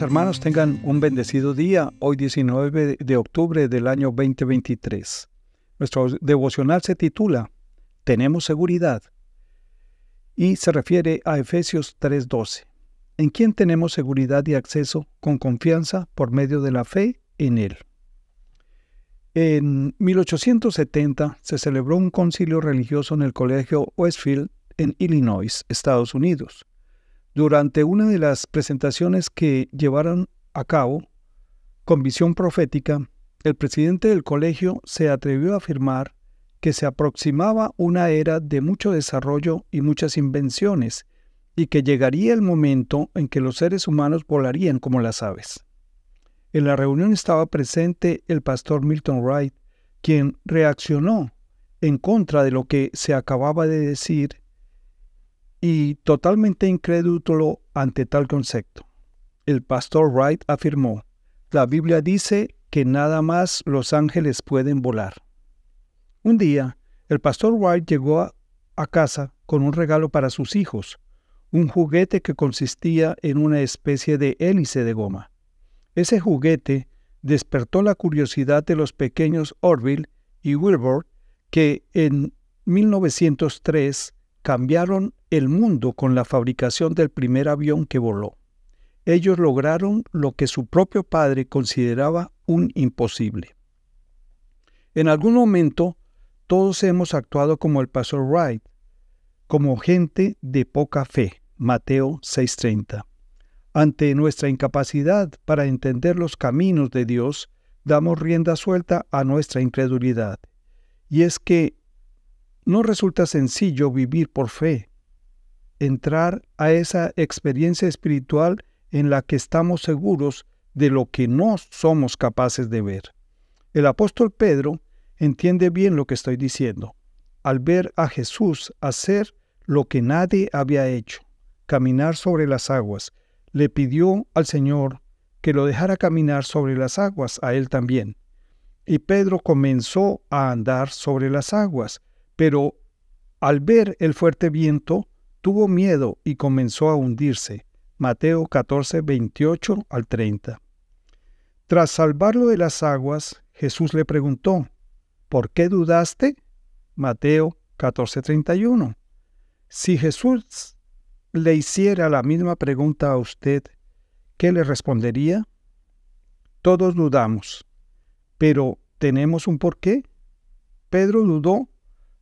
hermanos, tengan un bendecido día, hoy 19 de octubre del año 2023. Nuestro devocional se titula Tenemos seguridad y se refiere a Efesios 3:12, en quien tenemos seguridad y acceso con confianza por medio de la fe en Él. En 1870 se celebró un concilio religioso en el Colegio Westfield en Illinois, Estados Unidos. Durante una de las presentaciones que llevaron a cabo con visión profética, el presidente del colegio se atrevió a afirmar que se aproximaba una era de mucho desarrollo y muchas invenciones, y que llegaría el momento en que los seres humanos volarían como las aves. En la reunión estaba presente el pastor Milton Wright, quien reaccionó en contra de lo que se acababa de decir y totalmente incrédulo ante tal concepto. El pastor Wright afirmó, la Biblia dice que nada más los ángeles pueden volar. Un día, el pastor Wright llegó a, casa con un regalo para sus hijos, un juguete que consistía en una especie de hélice de goma. Ese juguete despertó la curiosidad de los pequeños Orville y Wilbur, que en 1903 cambiaron el mundo con la fabricación del primer avión que voló. Ellos lograron lo que su propio padre consideraba un imposible. En algún momento, todos hemos actuado como el pastor Wright, como gente de poca fe. Mateo 6:30. Ante nuestra incapacidad para entender los caminos de Dios, damos rienda suelta a nuestra incredulidad. Y es que no resulta sencillo vivir por fe, entrar a esa experiencia espiritual en la que estamos seguros de lo que no somos capaces de ver. El apóstol Pedro entiende bien lo que estoy diciendo. Al ver a Jesús hacer lo que nadie había hecho, caminar sobre las aguas, le pidió al Señor que lo dejara caminar sobre las aguas a él también. Y Pedro comenzó a andar sobre las aguas, pero al ver el fuerte viento, tuvo miedo y comenzó a hundirse. Mateo 14, 28 al 30. Tras salvarlo de las aguas, Jesús le preguntó, ¿por qué dudaste? Mateo 14, 31. Si Jesús le hiciera la misma pregunta a usted, ¿qué le respondería? Todos dudamos, pero ¿tenemos un porqué? Pedro dudó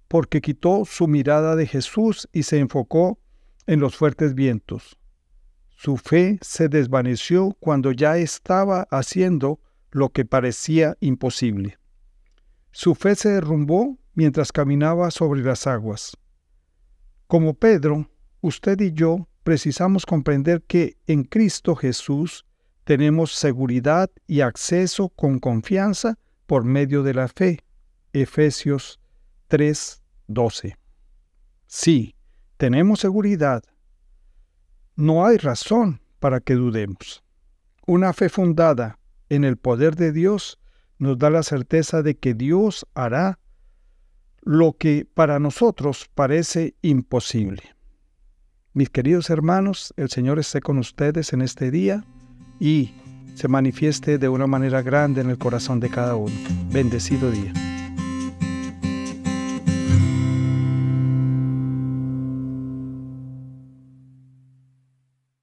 porque quitó su mirada de Jesús y se enfocó en los fuertes vientos. Su fe se desvaneció cuando ya estaba haciendo lo que parecía imposible. Su fe se derrumbó mientras caminaba sobre las aguas. Como Pedro, usted y yo precisamos comprender que en Cristo Jesús tenemos seguridad y acceso con confianza por medio de la fe. Efesios 3:12. Sí, tenemos seguridad. No hay razón para que dudemos. Una fe fundada en el poder de Dios nos da la certeza de que Dios hará lo que para nosotros parece imposible. Mis queridos hermanos, el Señor esté con ustedes en este día y se manifieste de una manera grande en el corazón de cada uno. Bendecido día.